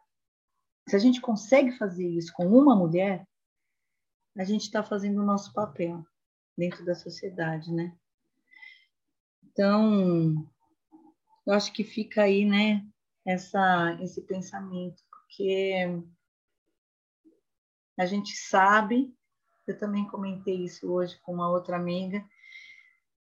se a gente consegue fazer isso com uma mulher, a gente está fazendo o nosso papel dentro da sociedade, né? Então, eu acho que fica aí, né, essa, esse pensamento, porque a gente sabe, eu também comentei isso hoje com uma outra amiga,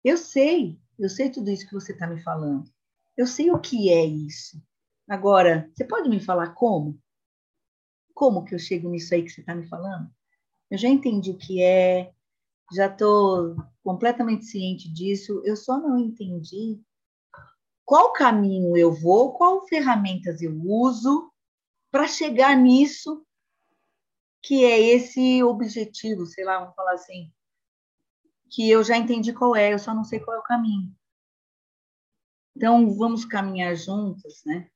eu sei, eu sei tudo isso que você está me falando. Eu sei o que é isso. Agora, você pode me falar como? Como que eu chego nisso aí que você está me falando? Eu já entendi o que é, já estou completamente ciente disso, eu só não entendi qual caminho eu vou, qual ferramentas eu uso para chegar nisso que é esse objetivo, sei lá, vamos falar assim, que eu já entendi qual é, eu só não sei qual é o caminho. Então, vamos caminhar juntas, né?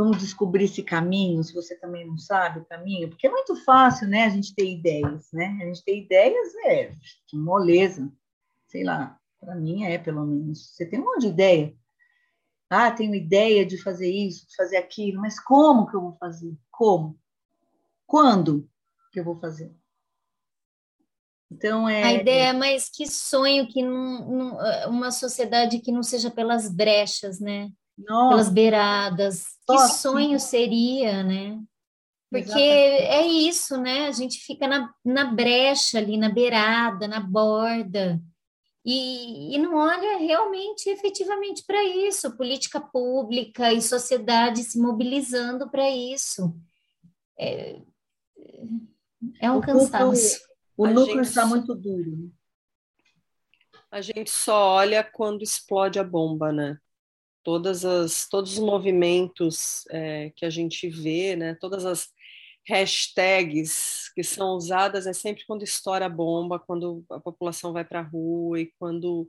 Vamos descobrir esse caminho, se você também não sabe o caminho, porque é muito fácil, né, a gente ter ideias, né? A gente ter ideias é moleza, sei lá, para mim é, pelo menos. Você tem um monte de ideia. Ah, tenho ideia de fazer isso, de fazer aquilo, mas como que eu vou fazer? Como? Quando que eu vou fazer? Então é a ideia é mais que sonho que não, uma sociedade que não seja pelas brechas, né? Nossa. Pelas beiradas. Nossa. Que sonho seria, né? Porque Exatamente. é isso, né? A gente fica na, na brecha ali, na beirada, na borda. E, e não olha realmente, efetivamente para isso, política pública e sociedade se mobilizando para isso. É, é um o cansaço. Núcleo, o a núcleo gente, está muito duro. Né? A gente só olha quando explode a bomba, né? Todas as, todos os movimentos é, que a gente vê, né? Todas as hashtags que são usadas é sempre quando estoura a bomba, quando a população vai para a rua e quando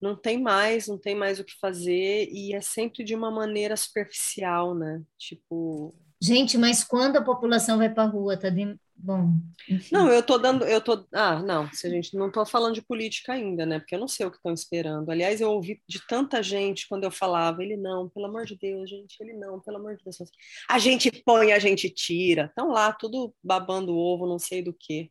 não tem mais, não tem mais o que fazer e é sempre de uma maneira superficial, né? Tipo, Gente, mas quando a população vai para a rua, tá de... bom. Enfim. Não, eu tô dando, eu tô, ah, não, se a gente não tô falando de política ainda, né? Porque eu não sei o que estão esperando. Aliás, eu ouvi de tanta gente quando eu falava, ele não, pelo amor de Deus, gente, ele não, pelo amor de Deus. A gente põe, a gente tira. Estão lá, tudo babando ovo, não sei do que.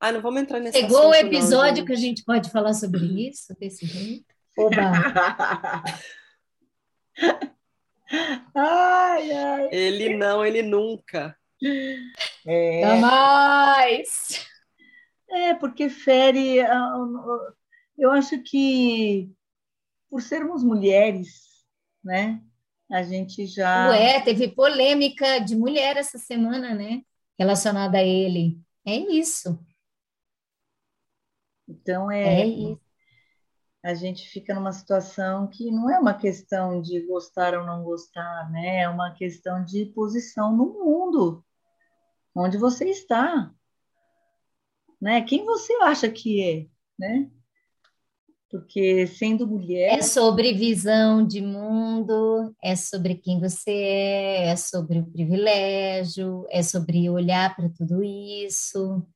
Ah, não vamos entrar nesse Chegou o episódio não, que a gente pode falar sobre isso desse jeito? Oba! Ai, ai. Ele não, ele nunca. É. Jamais! É, porque fere. Eu acho que por sermos mulheres, né? A gente já. Ué, teve polêmica de mulher essa semana, né? Relacionada a ele. É isso. Então é. É isso a gente fica numa situação que não é uma questão de gostar ou não gostar, né? É uma questão de posição no mundo, onde você está, né? Quem você acha que é, né? Porque sendo mulher. É sobre visão de mundo, é sobre quem você é, é sobre o privilégio, é sobre olhar para tudo isso.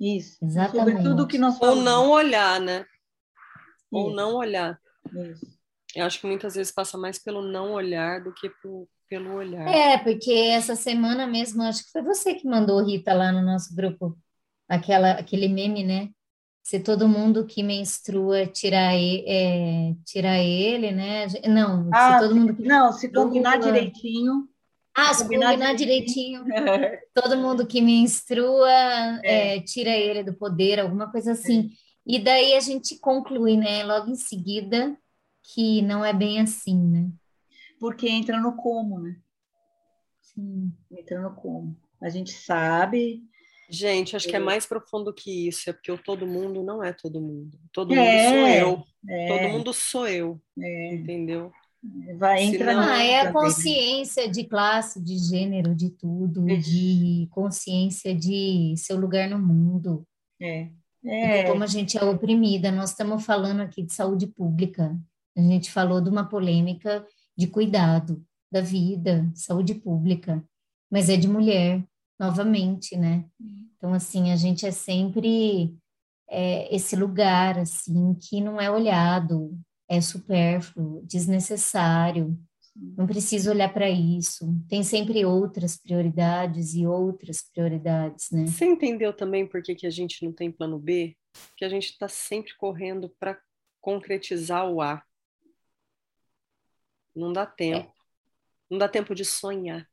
Isso, Exatamente. sobre tudo que nós falamos. Ou não olhar, né? ou não olhar. Isso. Eu acho que muitas vezes passa mais pelo não olhar do que pro, pelo olhar. É, porque essa semana mesmo, acho que foi você que mandou, Rita, lá no nosso grupo, aquela, aquele meme, né? Se todo mundo que menstrua tirar, é, tirar ele, né? Não, ah, se todo mundo que... Não, se combinar direitinho. Ah, se combinar, combinar direitinho. direitinho. todo mundo que menstrua é. É, tira ele do poder, alguma coisa assim. É. E daí a gente conclui, né, logo em seguida, que não é bem assim, né? Porque entra no como, né? Sim. Entra no como. A gente sabe. Gente, acho que é mais profundo que isso, é porque o todo mundo não é todo mundo. Todo é, mundo sou eu. É, todo mundo sou eu. É, entendeu? Vai entrar ah, é a consciência de classe, de gênero, de tudo, de consciência de seu lugar no mundo. É. É. Como a gente é oprimida, nós estamos falando aqui de saúde pública. A gente falou de uma polêmica de cuidado da vida, saúde pública, mas é de mulher, novamente, né? Então, assim, a gente é sempre é, esse lugar, assim, que não é olhado, é supérfluo, desnecessário, não preciso olhar para isso. Tem sempre outras prioridades e outras prioridades, né? Você entendeu também por que, que a gente não tem plano B? Que a gente está sempre correndo para concretizar o A. Não dá tempo. É. Não dá tempo de sonhar.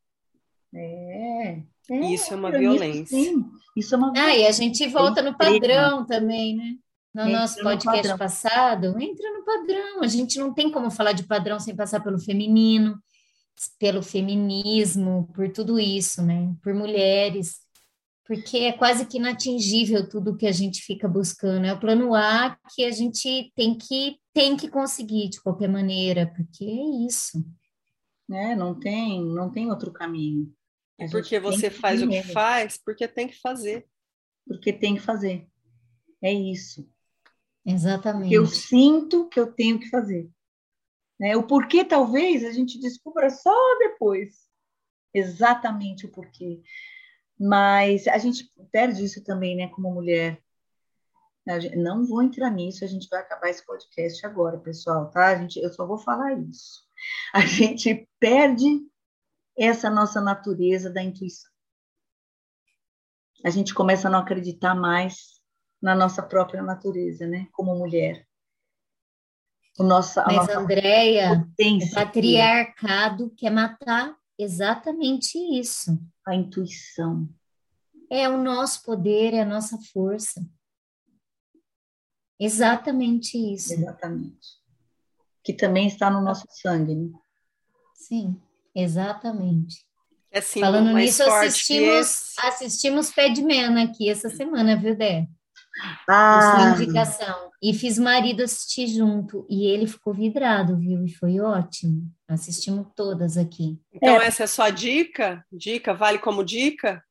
É. é isso é uma violência. Isso, isso é uma violência. Ah, e a gente volta no padrão também, né? no entra nosso podcast no passado, entra no padrão. A gente não tem como falar de padrão sem passar pelo feminino, pelo feminismo, por tudo isso, né? Por mulheres, porque é quase que inatingível tudo que a gente fica buscando. É o plano A que a gente tem que tem que conseguir de qualquer maneira, porque é isso. É, não tem, não tem outro caminho. A porque você faz o que faz, porque tem que fazer. Porque tem que fazer. É isso. Exatamente. Eu sinto que eu tenho que fazer. Né? O porquê, talvez, a gente descubra só depois. Exatamente o porquê. Mas a gente perde isso também, né, como mulher. Não vou entrar nisso, a gente vai acabar esse podcast agora, pessoal, tá? A gente, eu só vou falar isso. A gente perde essa nossa natureza da intuição. a gente começa a não acreditar mais na nossa própria natureza, né? Como mulher. O nossa, Mas, nossa Andréia, o patriarcado quer matar exatamente isso. A intuição. É o nosso poder, é a nossa força. Exatamente isso. Exatamente. Que também está no nosso sangue, né? Sim, exatamente. É assim, Falando nisso, assistimos, assistimos Padman aqui essa semana, viu, Dé? Ah. Essa indicação. E fiz marido assistir junto. E ele ficou vidrado, viu? E foi ótimo. Assistimos todas aqui. Então, é. essa é a sua dica? Dica? Vale como dica?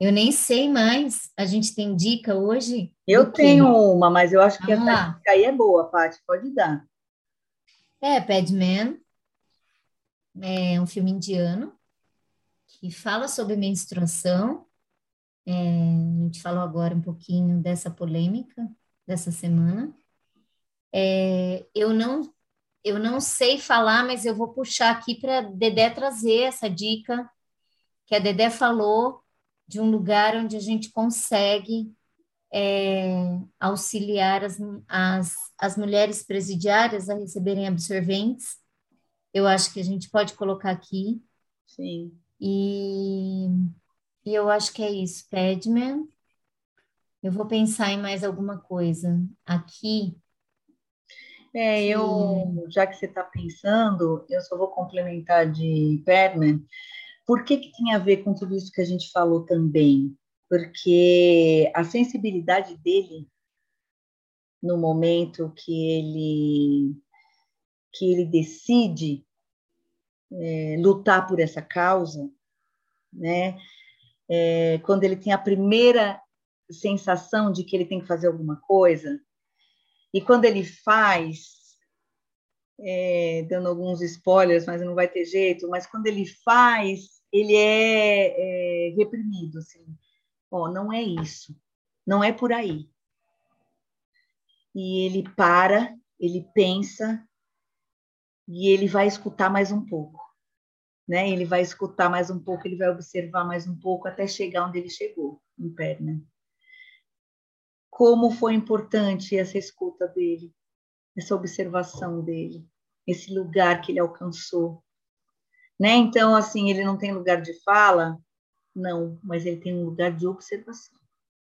Eu nem sei mais. A gente tem dica hoje? Eu tenho uma, mas eu acho que Vamos essa lá. dica aí é boa, Paty. Pode dar. É, Padman. É um filme indiano que fala sobre menstruação. É, a gente falou agora um pouquinho dessa polêmica dessa semana. É, eu não eu não sei falar, mas eu vou puxar aqui para Dedé trazer essa dica que a Dedé falou de um lugar onde a gente consegue é, auxiliar as, as, as mulheres presidiárias a receberem absorventes. Eu acho que a gente pode colocar aqui. Sim. E, e eu acho que é isso. Padman. Eu vou pensar em mais alguma coisa aqui. É, eu, já que você está pensando, eu só vou complementar de Padman. Por que, que tem a ver com tudo isso que a gente falou também? Porque a sensibilidade dele no momento que ele que ele decide é, lutar por essa causa, né? É, quando ele tem a primeira sensação de que ele tem que fazer alguma coisa, e quando ele faz, é, dando alguns spoilers, mas não vai ter jeito, mas quando ele faz, ele é, é reprimido, assim, ó, não é isso, não é por aí. E ele para, ele pensa, e ele vai escutar mais um pouco né? Ele vai escutar mais um pouco, ele vai observar mais um pouco até chegar onde ele chegou, em perna. Como foi importante essa escuta dele, essa observação dele, esse lugar que ele alcançou, né? Então, assim, ele não tem lugar de fala, não, mas ele tem um lugar de observação.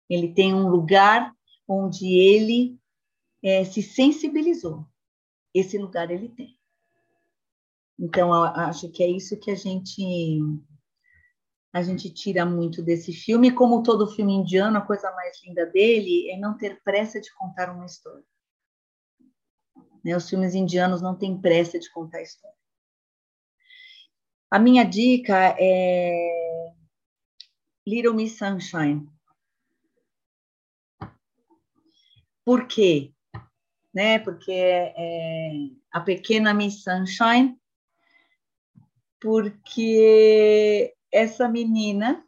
Ele tem um lugar onde ele é, se sensibilizou. Esse lugar ele tem. Então, acho que é isso que a gente a gente tira muito desse filme. Como todo filme indiano, a coisa mais linda dele é não ter pressa de contar uma história. Né? Os filmes indianos não têm pressa de contar história. A minha dica é Little Miss Sunshine. Por quê? Né? Porque é, a pequena Miss Sunshine porque essa menina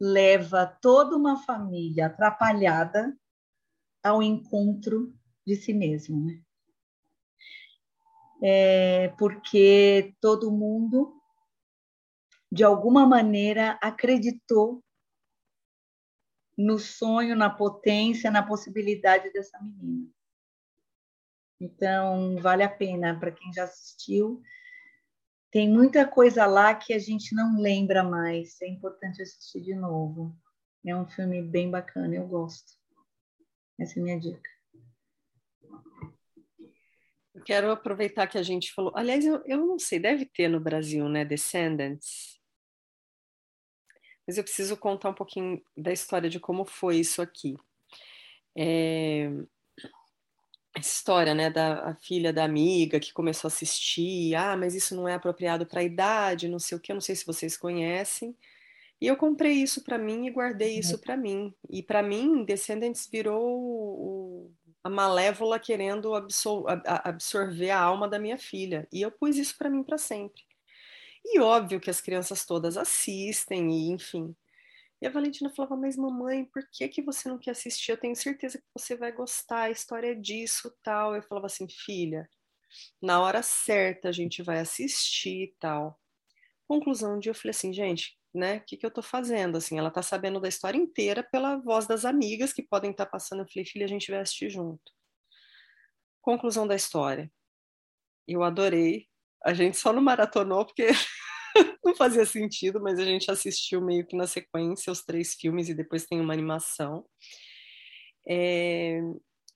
leva toda uma família atrapalhada ao encontro de si mesmo, né? É porque todo mundo, de alguma maneira, acreditou no sonho, na potência, na possibilidade dessa menina. Então, vale a pena para quem já assistiu tem muita coisa lá que a gente não lembra mais. É importante assistir de novo. É um filme bem bacana, eu gosto. Essa é a minha dica. Eu quero aproveitar que a gente falou. Aliás, eu, eu não sei, deve ter no Brasil, né? Descendants. Mas eu preciso contar um pouquinho da história de como foi isso aqui. É, essa história, né, da filha da amiga que começou a assistir, ah, mas isso não é apropriado para a idade, não sei o que, eu não sei se vocês conhecem. E eu comprei isso para mim e guardei isso para mim. E para mim, Descendants virou o, a malévola querendo absor absorver a alma da minha filha. E eu pus isso para mim para sempre. E óbvio que as crianças todas assistem, e enfim. E a Valentina falava, mas mamãe, por que, que você não quer assistir? Eu tenho certeza que você vai gostar, a história é disso, tal. Eu falava assim, filha, na hora certa a gente vai assistir e tal. Conclusão, dia eu falei assim, gente, né? O que, que eu estou fazendo? Assim, ela está sabendo da história inteira pela voz das amigas que podem estar tá passando. Eu falei, filha, a gente assistir junto. Conclusão da história. Eu adorei. A gente só não maratonou porque não fazia sentido, mas a gente assistiu meio que na sequência os três filmes e depois tem uma animação. É,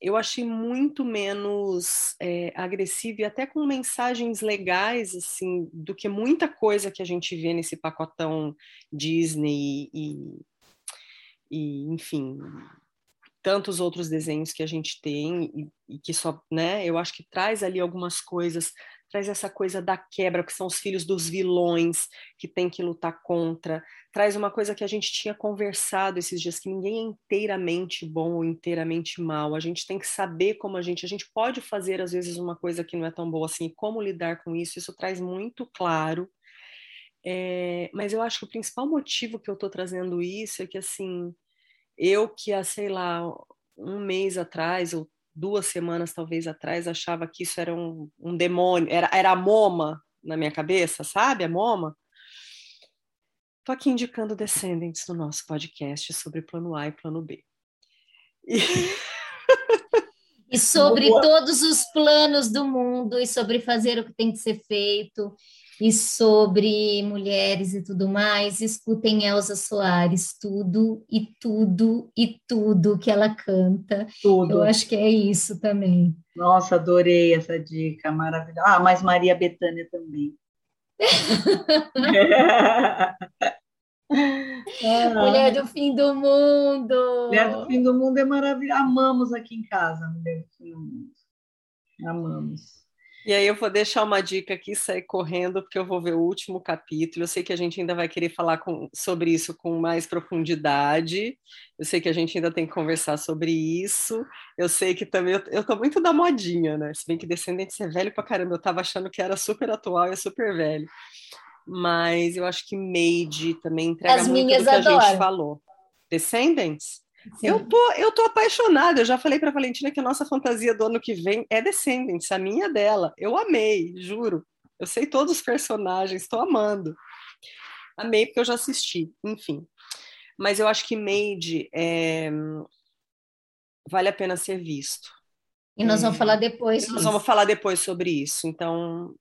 eu achei muito menos é, agressivo e até com mensagens legais, assim, do que muita coisa que a gente vê nesse pacotão Disney e, e enfim, tantos outros desenhos que a gente tem e, e, que só, né, eu acho que traz ali algumas coisas traz essa coisa da quebra, que são os filhos dos vilões que tem que lutar contra, traz uma coisa que a gente tinha conversado esses dias, que ninguém é inteiramente bom ou inteiramente mal, a gente tem que saber como a gente, a gente pode fazer às vezes uma coisa que não é tão boa assim, e como lidar com isso, isso traz muito claro, é, mas eu acho que o principal motivo que eu estou trazendo isso é que, assim, eu que há, sei lá, um mês atrás, ou duas semanas talvez atrás, achava que isso era um, um demônio, era, era a MoMA na minha cabeça, sabe? A MoMA. Estou aqui indicando Descendentes no nosso podcast sobre plano A e plano B. E, e sobre Boa. todos os planos do mundo, e sobre fazer o que tem que ser feito, e sobre mulheres e tudo mais, escutem Elza Soares, tudo e tudo e tudo que ela canta. Tudo. Eu acho que é isso também. Nossa, adorei essa dica, maravilhosa. Ah, mas Maria Bethânia também. Mulher do fim do mundo. Mulher do fim do mundo é maravilhosa. Amamos aqui em casa, Mulher do fim do mundo. Amamos. E aí eu vou deixar uma dica aqui, sair correndo, porque eu vou ver o último capítulo. Eu sei que a gente ainda vai querer falar com, sobre isso com mais profundidade. Eu sei que a gente ainda tem que conversar sobre isso. Eu sei que também eu, eu tô muito da modinha, né? Se bem que Descendentes é velho pra caramba. Eu tava achando que era super atual e é super velho. Mas eu acho que Made também entrega As muito do que adoram. a gente falou. Eu tô, eu tô apaixonada. Eu já falei para Valentina que a nossa fantasia do ano que vem é Descendants, a minha é dela. Eu amei, juro. Eu sei todos os personagens, estou amando. Amei porque eu já assisti, enfim. Mas eu acho que Made é... vale a pena ser visto. E nós vamos falar depois. Nós vamos falar depois sobre isso. Então,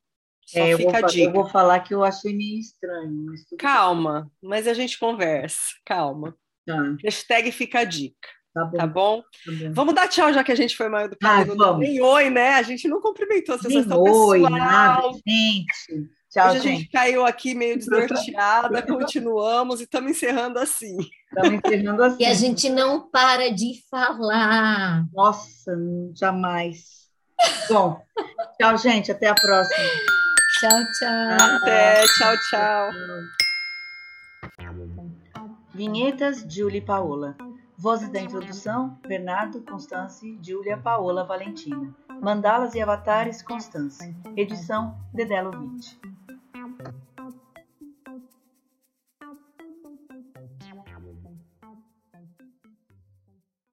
só é, fica eu vou, a dica. Eu vou falar que eu achei meio estranho. Mas calma, mas a gente conversa. Calma. Tá. Hashtag fica a dica. Tá bom. Tá bom? Tá bom? Vamos dar tchau, já que a gente foi mal educado. Ah, nem oi, né? A gente não cumprimentou pessoas. Nem oi, nada, gente. Tchau, Hoje gente. a gente caiu aqui meio desnorteada, continuamos e estamos encerrando assim. Estamos encerrando assim. E a gente não para de falar. Nossa, jamais. Bom, tchau, gente. Até a próxima. Tchau, tchau. Até, tchau, tchau. Vinhetas, Julie Paola. Vozes da introdução, Bernardo, Constance, Júlia, Paola, Valentina. Mandalas e avatares, Constance. Edição, Dedelo 20.